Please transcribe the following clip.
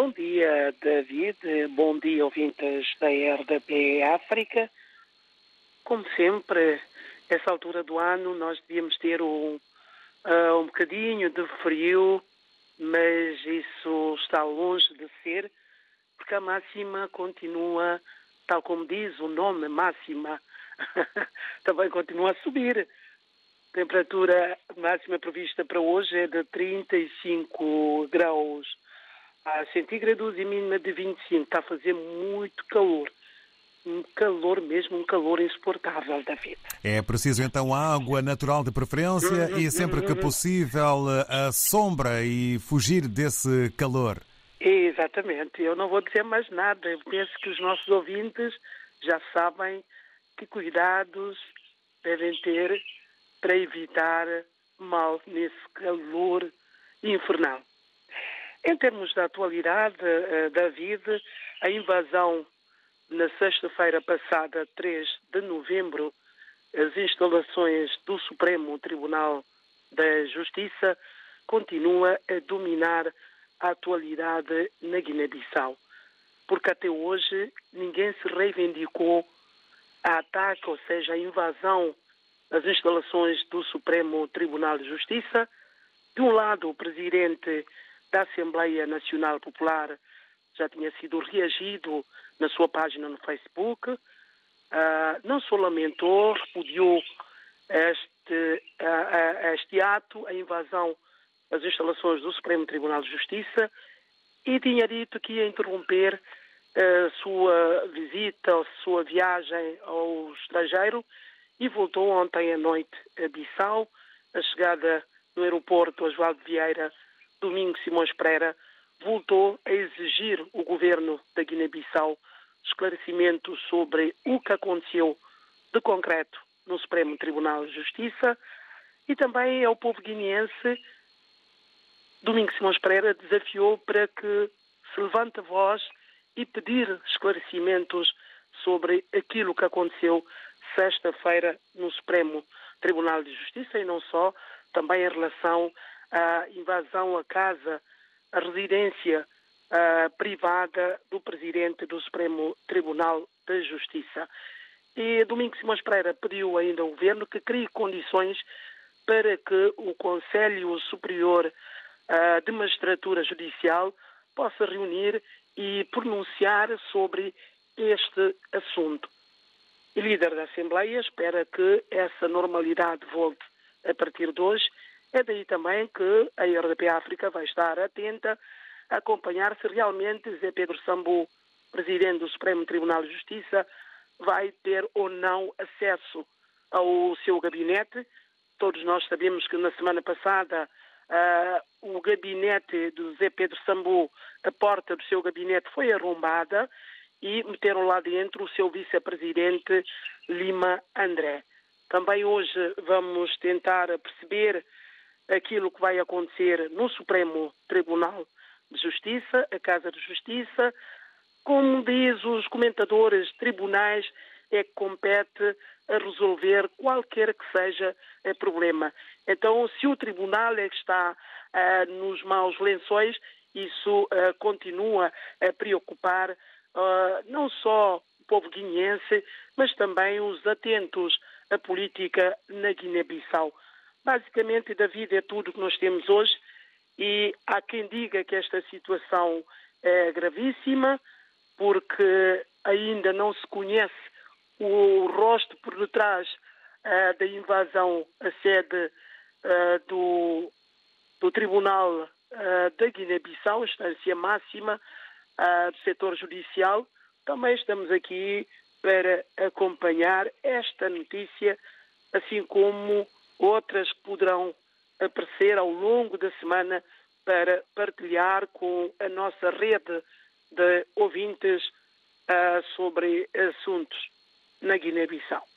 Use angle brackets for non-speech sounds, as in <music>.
Bom dia, David. Bom dia, ouvintes da RDP África. Como sempre, essa altura do ano nós devíamos ter um, uh, um bocadinho de frio, mas isso está longe de ser, porque a máxima continua, tal como diz o nome máxima, <laughs> também continua a subir. A temperatura máxima prevista para hoje é de 35 graus a centígrados e mínima de 25. Está a fazer muito calor. Um calor mesmo, um calor insuportável, David. É preciso então água natural de preferência e sempre que possível a sombra e fugir desse calor. Exatamente. Eu não vou dizer mais nada. Eu penso que os nossos ouvintes já sabem que cuidados devem ter para evitar mal nesse calor infernal. Em termos da atualidade, uh, David, a invasão na sexta-feira passada, 3 de novembro, as instalações do Supremo Tribunal da Justiça continua a dominar a atualidade na Guiné-Bissau, porque até hoje ninguém se reivindicou a ataque, ou seja, a invasão das instalações do Supremo Tribunal de Justiça. De um lado, o presidente da Assembleia Nacional Popular já tinha sido reagido na sua página no Facebook. Uh, não só lamentou, repudiou este, uh, este ato, a invasão das instalações do Supremo Tribunal de Justiça, e tinha dito que ia interromper a sua visita, a sua viagem ao estrangeiro, e voltou ontem à noite a Bissau. A chegada no aeroporto Oswaldo Vieira Domingos Simões Pereira voltou a exigir o governo da Guiné-Bissau esclarecimentos sobre o que aconteceu de concreto no Supremo Tribunal de Justiça e também ao povo guineense. Domingos Simões Pereira desafiou para que se levante a voz e pedir esclarecimentos sobre aquilo que aconteceu sexta-feira no Supremo Tribunal de Justiça e não só, também em relação a invasão à casa, à residência uh, privada do presidente do Supremo Tribunal de Justiça. E Domingos Simões Pereira pediu ainda ao governo que crie condições para que o Conselho Superior uh, de Magistratura Judicial possa reunir e pronunciar sobre este assunto. O líder da Assembleia espera que essa normalidade volte a partir de hoje é daí também que a RDP África vai estar atenta a acompanhar se realmente Zé Pedro Sambu, presidente do Supremo Tribunal de Justiça, vai ter ou não acesso ao seu gabinete. Todos nós sabemos que na semana passada uh, o gabinete do Zé Pedro Sambu, a porta do seu gabinete foi arrombada e meteram lá dentro o seu vice-presidente Lima André. Também hoje vamos tentar perceber aquilo que vai acontecer no Supremo Tribunal de Justiça, a Casa de Justiça. Como diz os comentadores, tribunais é que compete a resolver qualquer que seja o problema. Então, se o tribunal é que está uh, nos maus lençóis, isso uh, continua a preocupar uh, não só o povo guineense, mas também os atentos à política na Guiné-Bissau. Basicamente, David, é tudo que nós temos hoje e há quem diga que esta situação é gravíssima porque ainda não se conhece o rosto por detrás uh, da invasão à sede uh, do, do Tribunal uh, da Guiné-Bissau, instância máxima do setor judicial. Também estamos aqui para acompanhar esta notícia, assim como outras poderão aparecer ao longo da semana para partilhar com a nossa rede de ouvintes uh, sobre assuntos na Guiné-Bissau.